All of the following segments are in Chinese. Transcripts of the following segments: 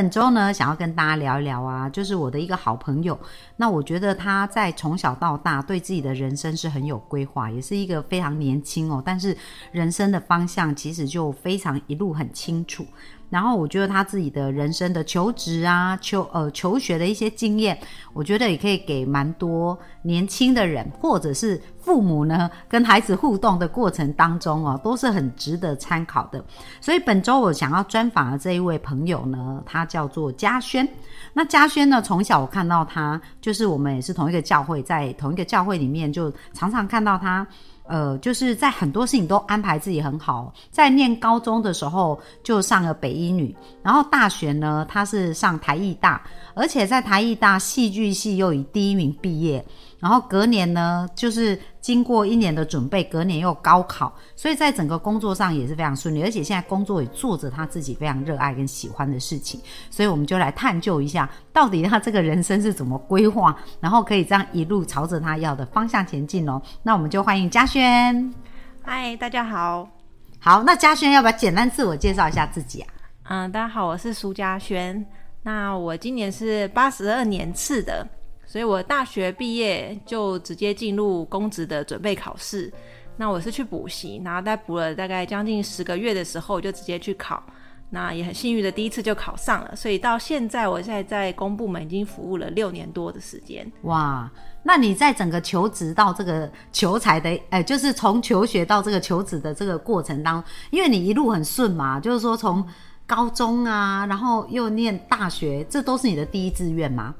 本周呢，想要跟大家聊一聊啊，就是我的一个好朋友。那我觉得他在从小到大对自己的人生是很有规划，也是一个非常年轻哦，但是人生的方向其实就非常一路很清楚。然后我觉得他自己的人生的求职啊、求呃求学的一些经验，我觉得也可以给蛮多年轻的人，或者是父母呢，跟孩子互动的过程当中哦，都是很值得参考的。所以本周我想要专访的这一位朋友呢，他叫做嘉轩。那嘉轩呢，从小我看到他，就是我们也是同一个教会，在同一个教会里面，就常常看到他。呃，就是在很多事情都安排自己很好。在念高中的时候就上了北一女，然后大学呢，他是上台艺大，而且在台艺大戏剧系又以第一名毕业。然后隔年呢，就是经过一年的准备，隔年又高考，所以在整个工作上也是非常顺利，而且现在工作也做着他自己非常热爱跟喜欢的事情，所以我们就来探究一下，到底他这个人生是怎么规划，然后可以这样一路朝着他要的方向前进哦。那我们就欢迎嘉轩。嗨，大家好。好，那嘉轩要不要简单自我介绍一下自己啊？嗯，大家好，我是苏嘉轩。那我今年是八十二年次的。所以我大学毕业就直接进入公职的准备考试，那我是去补习，然后在补了大概将近十个月的时候，就直接去考，那也很幸运的第一次就考上了。所以到现在，我现在在公部门已经服务了六年多的时间。哇，那你在整个求职到这个求财的，哎，就是从求学到这个求职的这个过程当中，因为你一路很顺嘛，就是说从高中啊，然后又念大学，这都是你的第一志愿吗？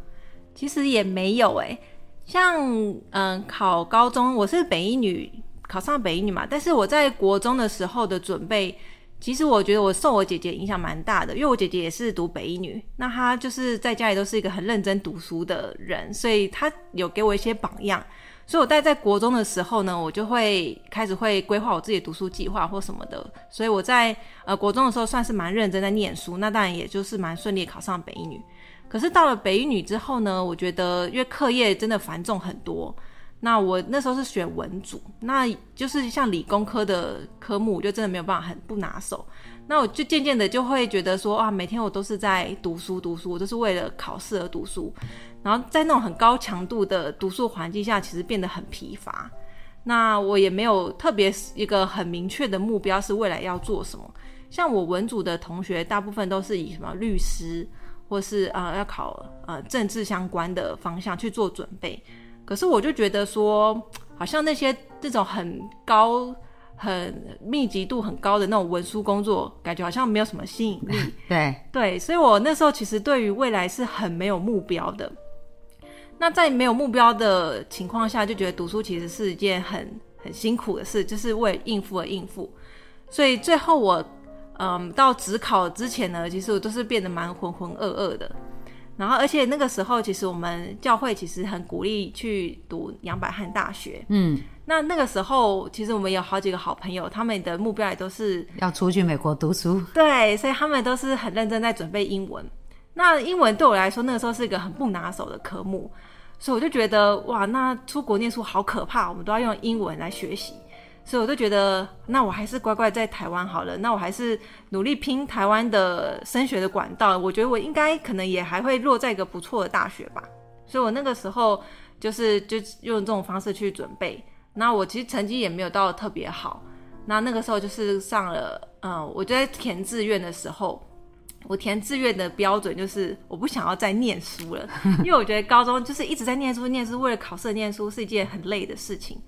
其实也没有哎，像嗯考高中，我是北一女，考上北一女嘛。但是我在国中的时候的准备，其实我觉得我受我姐姐影响蛮大的，因为我姐姐也是读北一女，那她就是在家里都是一个很认真读书的人，所以她有给我一些榜样。所以我待在国中的时候呢，我就会开始会规划我自己的读书计划或什么的。所以我在呃国中的时候算是蛮认真在念书，那当然也就是蛮顺利考上北一女。可是到了北一女之后呢，我觉得因为课业真的繁重很多，那我那时候是选文组，那就是像理工科的科目，就真的没有办法很不拿手。那我就渐渐的就会觉得说，啊，每天我都是在读书读书，我都是为了考试而读书，然后在那种很高强度的读书环境下，其实变得很疲乏。那我也没有特别一个很明确的目标是未来要做什么。像我文组的同学，大部分都是以什么律师。或是啊，要考呃政治相关的方向去做准备，可是我就觉得说，好像那些这种很高、很密集度很高的那种文书工作，感觉好像没有什么吸引力。对对，所以我那时候其实对于未来是很没有目标的。那在没有目标的情况下，就觉得读书其实是一件很很辛苦的事，就是为应付而应付。所以最后我。嗯，到职考之前呢，其实我都是变得蛮浑浑噩噩的。然后，而且那个时候，其实我们教会其实很鼓励去读杨百翰大学。嗯，那那个时候，其实我们有好几个好朋友，他们的目标也都是要出去美国读书。对，所以他们都是很认真在准备英文。那英文对我来说，那个时候是一个很不拿手的科目，所以我就觉得哇，那出国念书好可怕，我们都要用英文来学习。所以我就觉得，那我还是乖乖在台湾好了。那我还是努力拼台湾的升学的管道。我觉得我应该可能也还会落在一个不错的大学吧。所以我那个时候就是就用这种方式去准备。那我其实成绩也没有到特别好。那那个时候就是上了，嗯，我就在填志愿的时候，我填志愿的标准就是我不想要再念书了，因为我觉得高中就是一直在念书，念书为了考试念书是一件很累的事情。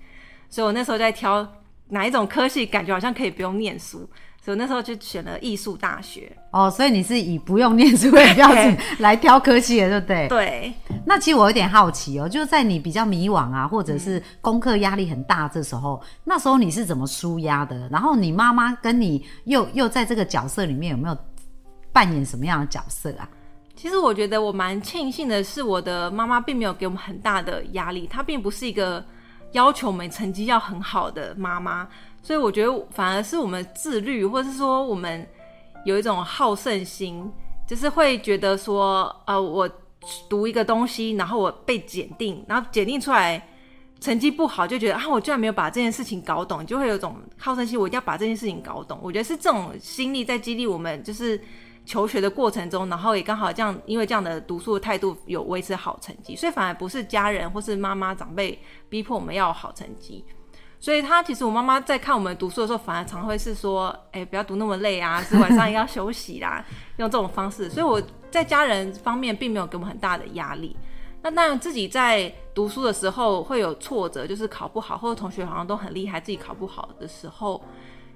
所以我那时候在挑。哪一种科系感觉好像可以不用念书，所以那时候就选了艺术大学。哦，所以你是以不用念书为标准 来挑科系的，对不对？对。那其实我有点好奇哦，就是在你比较迷惘啊，或者是功课压力很大这时候，那时候你是怎么舒压的？然后你妈妈跟你又又在这个角色里面有没有扮演什么样的角色啊？其实我觉得我蛮庆幸的是，我的妈妈并没有给我们很大的压力，她并不是一个。要求我们成绩要很好的妈妈，所以我觉得反而是我们自律，或者是说我们有一种好胜心，就是会觉得说，呃，我读一个东西，然后我被检定，然后检定出来成绩不好，就觉得啊，我居然没有把这件事情搞懂，就会有种好胜心，我一定要把这件事情搞懂。我觉得是这种心力在激励我们，就是求学的过程中，然后也刚好这样，因为这样的读书的态度有维持好成绩，所以反而不是家人或是妈妈长辈逼迫我们要好成绩。所以他其实我妈妈在看我们读书的时候，反而常会是说，哎，不要读那么累啊，是晚上也要休息啦，用这种方式。所以我在家人方面并没有给我们很大的压力。那当然自己在读书的时候会有挫折，就是考不好，或者同学好像都很厉害，自己考不好的时候，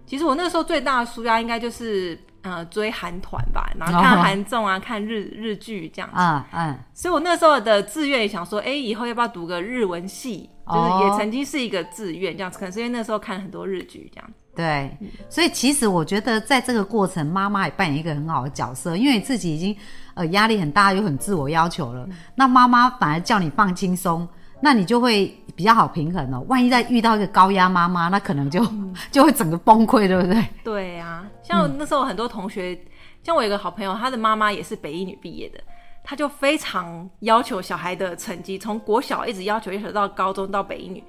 其实我那个时候最大的书压应该就是呃追韩团吧，然后看韩综啊，看日日剧这样子。嗯嗯。所以我那时候的志愿也想说，哎，以后要不要读个日文系？就是也曾经是一个志愿这样子，可能是因为那时候看很多日剧这样。对，所以其实我觉得在这个过程，妈妈也扮演一个很好的角色，因为自己已经呃压力很大，又很自我要求了，那妈妈反而叫你放轻松，那你就会比较好平衡哦。万一再遇到一个高压妈妈，那可能就 就会整个崩溃，对不对？对呀，像那时候很多同学，像我有个好朋友，他的妈妈也是北一女毕业的。他就非常要求小孩的成绩，从国小一直要求，要求到高中到北一女。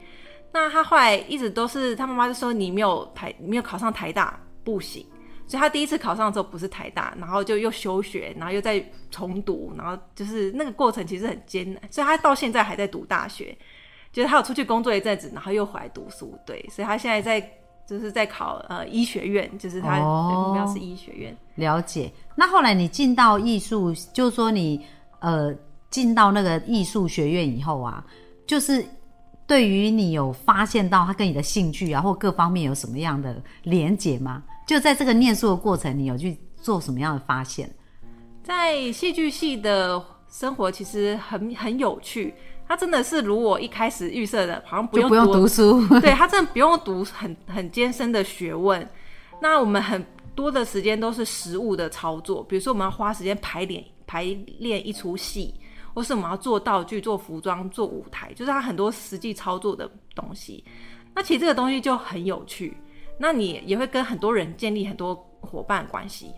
那他后来一直都是他妈妈就说你没有台没有考上台大不行，所以他第一次考上的时候不是台大，然后就又休学，然后又再重读，然后就是那个过程其实很艰难，所以他到现在还在读大学，就是他有出去工作一阵子，然后又回来读书，对，所以他现在在。就是在考呃医学院，就是他的目标是医学院。了解。那后来你进到艺术，就是说你呃进到那个艺术学院以后啊，就是对于你有发现到他跟你的兴趣啊或各方面有什么样的连结吗？就在这个念书的过程，你有去做什么样的发现？在戏剧系的生活其实很很有趣。他真的是如我一开始预设的，好像不用不用读书。对他真的不用读很很艰深的学问。那我们很多的时间都是实物的操作，比如说我们要花时间排练排练一出戏，或是我们要做道具、做服装、做舞台，就是他很多实际操作的东西。那其实这个东西就很有趣。那你也会跟很多人建立很多伙伴关系，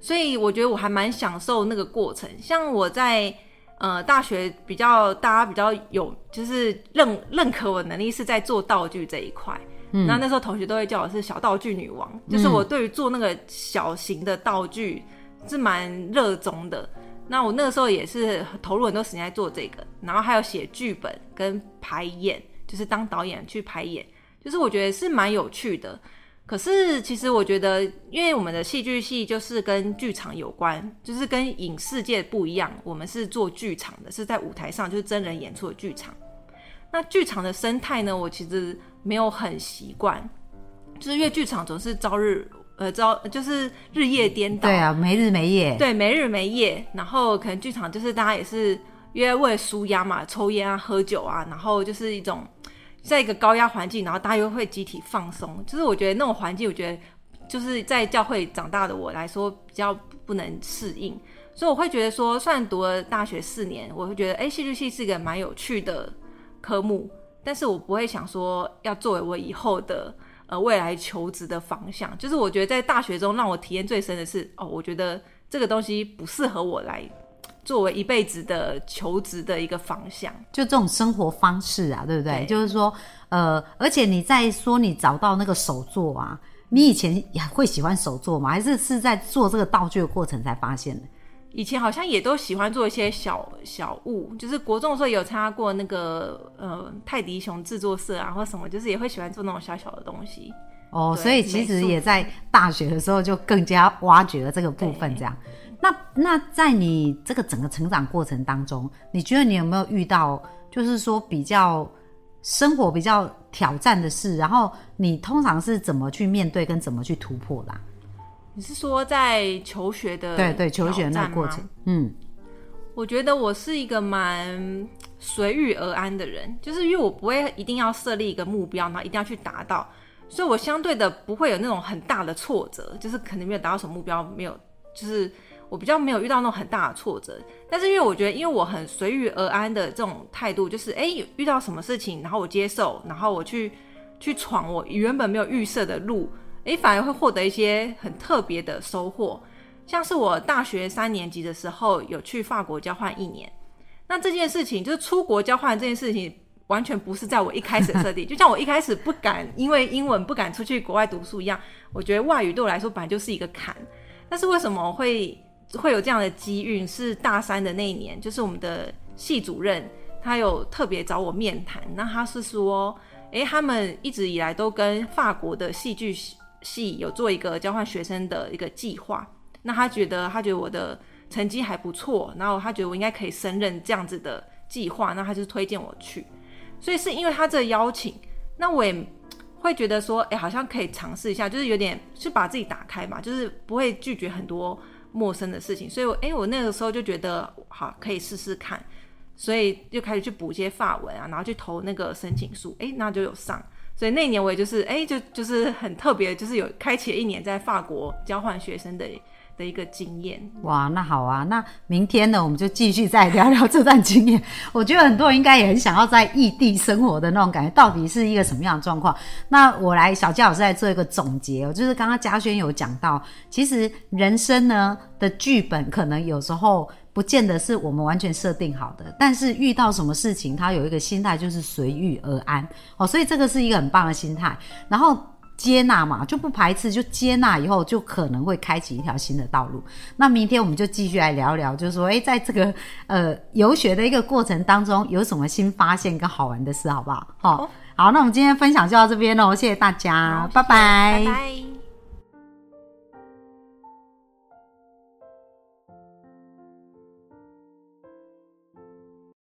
所以我觉得我还蛮享受那个过程。像我在。呃，大学比较大家比较有，就是认认可我能力是在做道具这一块。嗯，那那时候同学都会叫我是小道具女王，就是我对于做那个小型的道具是蛮热衷的。那我那个时候也是投入很多时间在做这个，然后还有写剧本跟排演，就是当导演去排演，就是我觉得是蛮有趣的。可是，其实我觉得，因为我们的戏剧系就是跟剧场有关，就是跟影视界不一样。我们是做剧场的，是在舞台上，就是真人演出的剧场。那剧场的生态呢，我其实没有很习惯，就是因为剧场总是朝日呃朝就是日夜颠倒，对啊，没日没夜，对，没日没夜。然后可能剧场就是大家也是因为为了舒压嘛，抽烟啊，喝酒啊，然后就是一种。在一个高压环境，然后大家又会集体放松，就是我觉得那种环境，我觉得就是在教会长大的我来说比较不能适应，所以我会觉得说，虽然读了大学四年，我会觉得哎，戏剧系是一个蛮有趣的科目，但是我不会想说要作为我以后的呃未来求职的方向。就是我觉得在大学中让我体验最深的是，哦，我觉得这个东西不适合我来。作为一辈子的求职的一个方向，就这种生活方式啊，对不对？就是说，呃，而且你在说你找到那个手作啊，你以前也会喜欢手作吗？还是是在做这个道具的过程才发现的？以前好像也都喜欢做一些小小物，就是国中的时候有参加过那个呃泰迪熊制作社啊，或什么，就是也会喜欢做那种小小的东西。哦，所以其实也在大学的时候就更加挖掘了这个部分，这样。那那在你这个整个成长过程当中，你觉得你有没有遇到，就是说比较生活比较挑战的事？然后你通常是怎么去面对跟怎么去突破的？你是说在求学的对对求学那个过程？嗯，我觉得我是一个蛮随遇而安的人，就是因为我不会一定要设立一个目标，然后一定要去达到，所以我相对的不会有那种很大的挫折，就是可能没有达到什么目标，没有就是。我比较没有遇到那种很大的挫折，但是因为我觉得，因为我很随遇而安的这种态度，就是哎，遇到什么事情，然后我接受，然后我去去闯我原本没有预设的路，诶，反而会获得一些很特别的收获。像是我大学三年级的时候有去法国交换一年，那这件事情就是出国交换这件事情，完全不是在我一开始设定。就像我一开始不敢因为英文不敢出去国外读书一样，我觉得外语对我来说本来就是一个坎。但是为什么会会有这样的机遇？是大三的那一年，就是我们的系主任他有特别找我面谈，那他是说，诶，他们一直以来都跟法国的戏剧系有做一个交换学生的一个计划。那他觉得，他觉得我的成绩还不错，然后他觉得我应该可以胜任这样子的计划，那他就推荐我去。所以是因为他这邀请，那我也会觉得说，哎，好像可以尝试一下，就是有点是把自己打开嘛，就是不会拒绝很多陌生的事情。所以，我哎，我那个时候就觉得好，可以试试看，所以就开始去补一些法文啊，然后去投那个申请书，哎，那就有上。所以那一年我也就是哎，就就是很特别，就是有开启一年在法国交换学生的。的一个经验哇，那好啊，那明天呢，我们就继续再聊聊这段经验。我觉得很多人应该也很想要在异地生活的那种感觉，到底是一个什么样的状况？那我来小佳老师来做一个总结，就是刚刚嘉轩有讲到，其实人生呢的剧本可能有时候不见得是我们完全设定好的，但是遇到什么事情，他有一个心态就是随遇而安哦，所以这个是一个很棒的心态。然后。接纳嘛，就不排斥，就接纳以后就可能会开启一条新的道路。那明天我们就继续来聊聊，就是说，诶，在这个呃游学的一个过程当中，有什么新发现跟好玩的事，好不好？好，好，那我们今天分享就到这边喽，谢谢大家，拜拜。